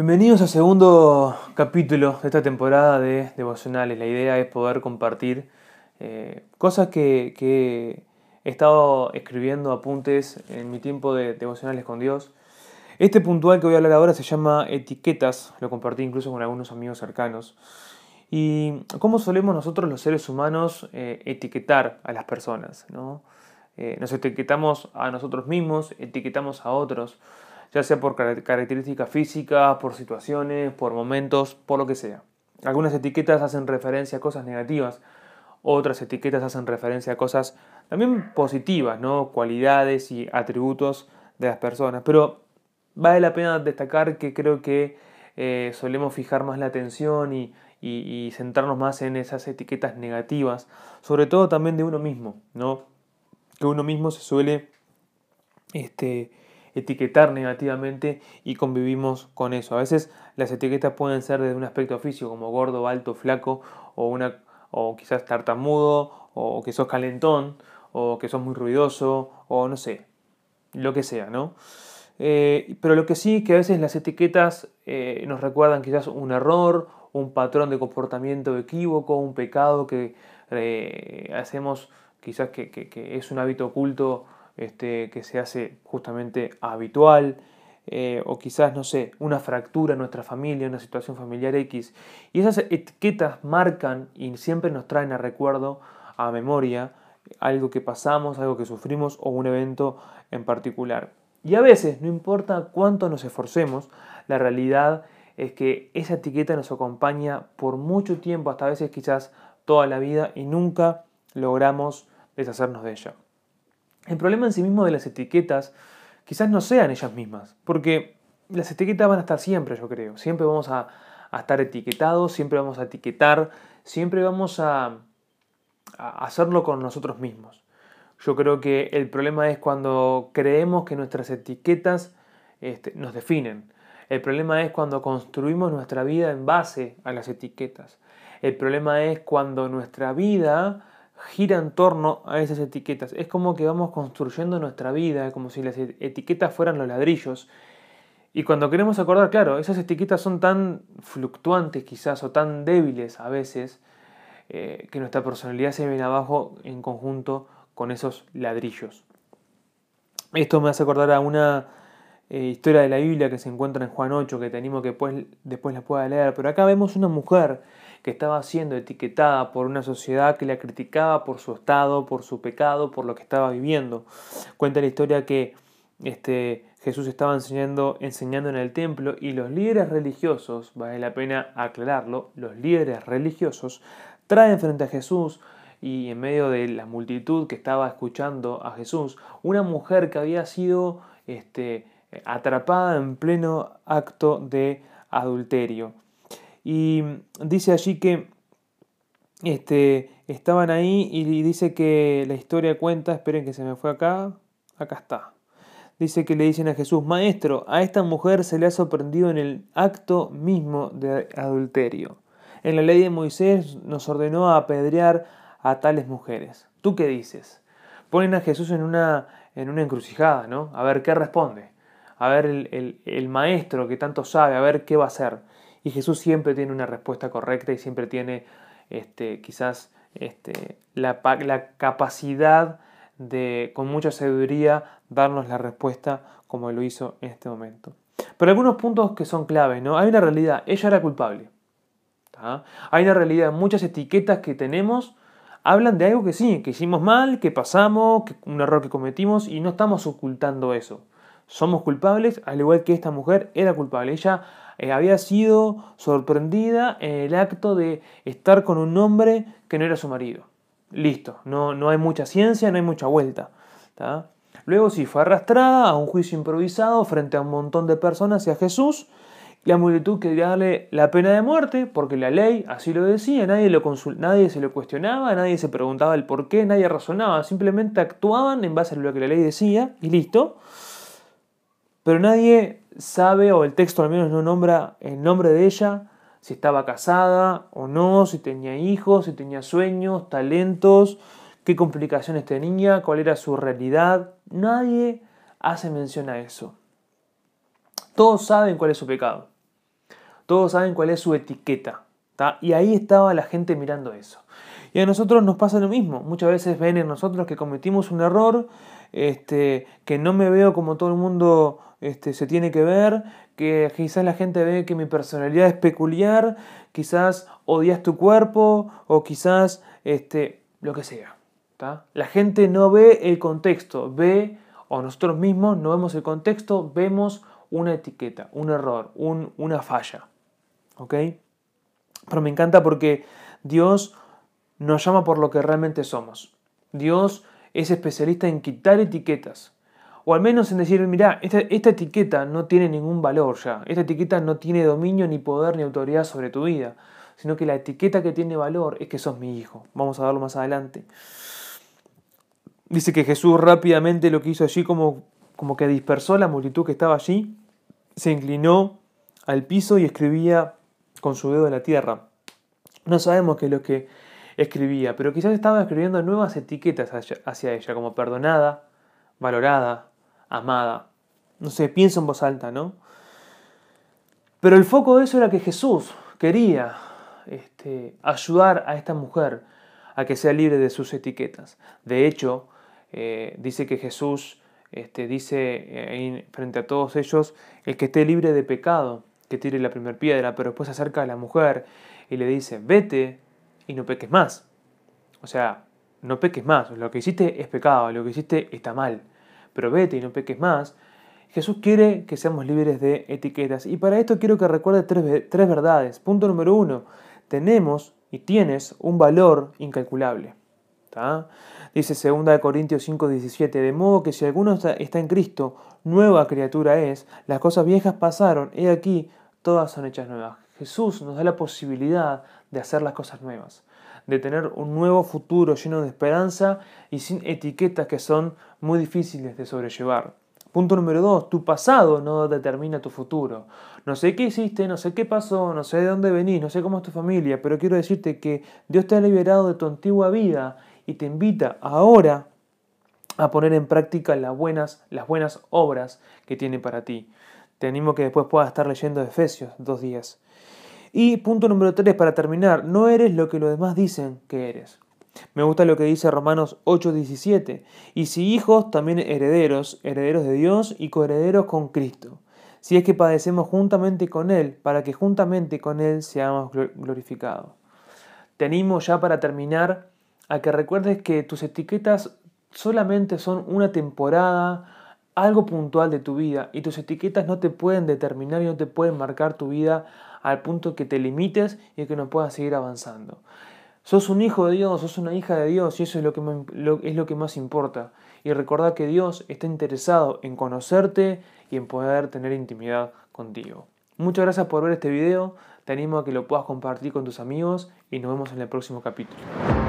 Bienvenidos al segundo capítulo de esta temporada de devocionales. La idea es poder compartir eh, cosas que, he estado escribiendo, apuntes en mi tiempo de devocionales con Dios. Este puntual que voy a hablar ahora se llama etiquetas, lo compartí incluso con algunos amigos cercanos. Y cómo solemos nosotros los seres humanos eh, etiquetar a las personas. ¿no? Eh, nos etiquetamos a nosotros mismos, etiquetamos a otros ya sea por características físicas, por situaciones, por momentos, por lo que sea. Algunas etiquetas hacen referencia a cosas negativas, otras etiquetas hacen referencia a cosas también positivas, ¿no? cualidades y atributos de las personas. Pero vale la pena destacar que creo que eh, solemos fijar más la atención y, y, centrarnos más en esas etiquetas negativas, sobre todo también de uno mismo, ¿no? que uno mismo se suele este, etiquetar negativamente y convivimos con eso. A veces las etiquetas pueden ser desde un aspecto físico como gordo, alto, flaco o, una, o quizás tartamudo o que sos calentón o que sos muy ruidoso o no sé, lo que sea, ¿no? Eh, pero lo que sí que a veces las etiquetas eh, nos recuerdan quizás un error, un patrón de comportamiento equívoco, un pecado que eh, hacemos quizás que, que es un hábito oculto este, que se hace justamente habitual, eh, o quizás, no sé, una fractura en nuestra familia, una situación familiar X. Y esas etiquetas marcan y siempre nos traen a recuerdo, a memoria, algo que pasamos, algo que sufrimos o un evento en particular. Y a veces, no importa cuánto nos esforcemos, la realidad es que esa etiqueta nos acompaña por mucho tiempo, hasta a veces quizás toda la vida, y nunca logramos deshacernos de ella. El problema en sí mismo de las etiquetas quizás no sean ellas mismas, porque las etiquetas van a estar siempre, yo creo. Siempre vamos a, estar etiquetados, siempre vamos a etiquetar, siempre vamos a, hacerlo con nosotros mismos. Yo creo que el problema es cuando creemos que nuestras etiquetas este, nos definen. El problema es cuando construimos nuestra vida en base a las etiquetas. El problema es cuando nuestra vida gira en torno a esas etiquetas. Es como que vamos construyendo nuestra vida, como si las etiquetas fueran los ladrillos. Y cuando queremos acordar, claro, esas etiquetas son tan fluctuantes quizás o tan débiles a veces eh, que nuestra personalidad se viene abajo en conjunto con esos ladrillos. Esto me hace acordar a una eh, historia de la Biblia que se encuentra en Juan 8, que te animo que después, después la pueda leer. Pero acá vemos una mujer que estaba siendo etiquetada por una sociedad que la criticaba por su estado, por su pecado, por lo que estaba viviendo. Cuenta la historia que este, Jesús estaba enseñando, enseñando en el templo y los líderes religiosos, vale la pena aclararlo, los líderes religiosos traen frente a Jesús y en medio de la multitud que estaba escuchando a Jesús, una mujer que había sido este, atrapada en pleno acto de adulterio. Y dice allí que este, estaban ahí y dice que la historia cuenta, esperen que se me fue acá, acá está. Dice que le dicen a Jesús, Maestro, a esta mujer se le ha sorprendido en el acto mismo de adulterio. En la ley de Moisés nos ordenó apedrear a tales mujeres. ¿Tú qué dices? Ponen a Jesús en una, en una encrucijada, ¿no? A ver qué responde. A ver el, el, el maestro que tanto sabe, a ver qué va a hacer. Y Jesús siempre tiene una respuesta correcta y siempre tiene este, quizás este, la, la capacidad de, con mucha sabiduría, darnos la respuesta como lo hizo en este momento. Pero algunos puntos que son claves, ¿no? Hay una realidad, ella era culpable. Hay una realidad, muchas etiquetas que tenemos hablan de algo que sí, que hicimos mal, que pasamos, que un error que cometimos y no estamos ocultando eso. Somos culpables, al igual que esta mujer era culpable. Ella eh, había sido sorprendida en el acto de estar con un hombre que no era su marido. Listo, no, no hay mucha ciencia, no hay mucha vuelta. Luego sí, fue arrastrada a un juicio improvisado frente a un montón de personas y a Jesús. La multitud quería darle la pena de muerte porque la ley así lo decía, nadie, lo nadie se lo cuestionaba, nadie se preguntaba el por qué, nadie razonaba, simplemente actuaban en base a lo que la ley decía y listo. Pero nadie sabe, o el texto al menos no nombra el nombre de ella, si estaba casada o no, si tenía hijos, si tenía sueños, talentos, qué complicaciones tenía, cuál era su realidad. Nadie hace mención a eso. Todos saben cuál es su pecado. Todos saben cuál es su etiqueta. Y ahí estaba la gente mirando eso. Y a nosotros nos pasa lo mismo. Muchas veces ven en nosotros que cometimos un error, este, que no me veo como todo el mundo este, se tiene que ver, que quizás la gente ve que mi personalidad es peculiar, quizás odias tu cuerpo o quizás este, lo que sea. La gente no ve el contexto, ve, o nosotros mismos no vemos el contexto, vemos una etiqueta, un error, una falla. ¿Ok? Pero me encanta porque Dios nos llama por lo que realmente somos. Dios es especialista en quitar etiquetas. O al menos en decir, mira, esta, esta, etiqueta no tiene ningún valor ya. Esta etiqueta no tiene dominio, ni poder, ni autoridad sobre tu vida. Sino que la etiqueta que tiene valor es que sos mi hijo. Vamos a verlo más adelante. Dice que Jesús rápidamente lo que hizo allí, como, como que dispersó la multitud que estaba allí, se inclinó al piso y escribía con su dedo en la tierra. No sabemos qué es lo que escribía, pero quizás estaba escribiendo nuevas etiquetas hacia ella, como perdonada, valorada, amada. No sé, pienso en voz alta, ¿no? Pero el foco de eso era que Jesús quería este, ayudar a esta mujer a que sea libre de sus etiquetas. De hecho, eh, dice que Jesús este, dice eh, frente a todos ellos, el que esté libre de pecado, que tire la primera piedra, pero después se acerca a la mujer y le dice, vete y no peques más. O sea, no peques más, lo que hiciste es pecado, lo que hiciste está mal, pero vete y no peques más. Jesús quiere que seamos libres de etiquetas y para esto quiero que recuerde tres, tres verdades. Punto número uno, tenemos y tienes un valor incalculable. Dice 2 Corintios 5, 17, de modo que si alguno está en Cristo, nueva criatura es, las cosas viejas pasaron, he aquí, todas son hechas nuevas. Jesús nos da la posibilidad de hacer las cosas nuevas, de tener un nuevo futuro lleno de esperanza y sin etiquetas que son muy difíciles de sobrellevar. Punto número dos, tu pasado no determina tu futuro. No sé qué hiciste, no sé qué pasó, no sé de dónde venís, no sé cómo es tu familia, pero quiero decirte que Dios te ha liberado de tu antigua vida y te invita ahora a poner en práctica las buenas, las buenas obras que tiene para ti. Te animo que después puedas estar leyendo Efesios dos días. Y punto número tres, para terminar, no eres lo que los demás dicen que eres. Me gusta lo que dice Romanos 8:17. Y si hijos, también herederos, herederos de Dios y coherederos con Cristo. Si es que padecemos juntamente con Él, para que juntamente con Él seamos glorificados. Te animo ya para terminar a que recuerdes que tus etiquetas solamente son una temporada, algo puntual de tu vida y tus etiquetas no te pueden determinar y no te pueden marcar tu vida al punto que te limites y que no puedas seguir avanzando. Sos un hijo de Dios, sos una hija de Dios y eso es lo que, es lo que más importa. Y recordad que Dios está interesado en conocerte y en poder tener intimidad contigo. Muchas gracias por ver este video, te animo a que lo puedas compartir con tus amigos y nos vemos en el próximo capítulo.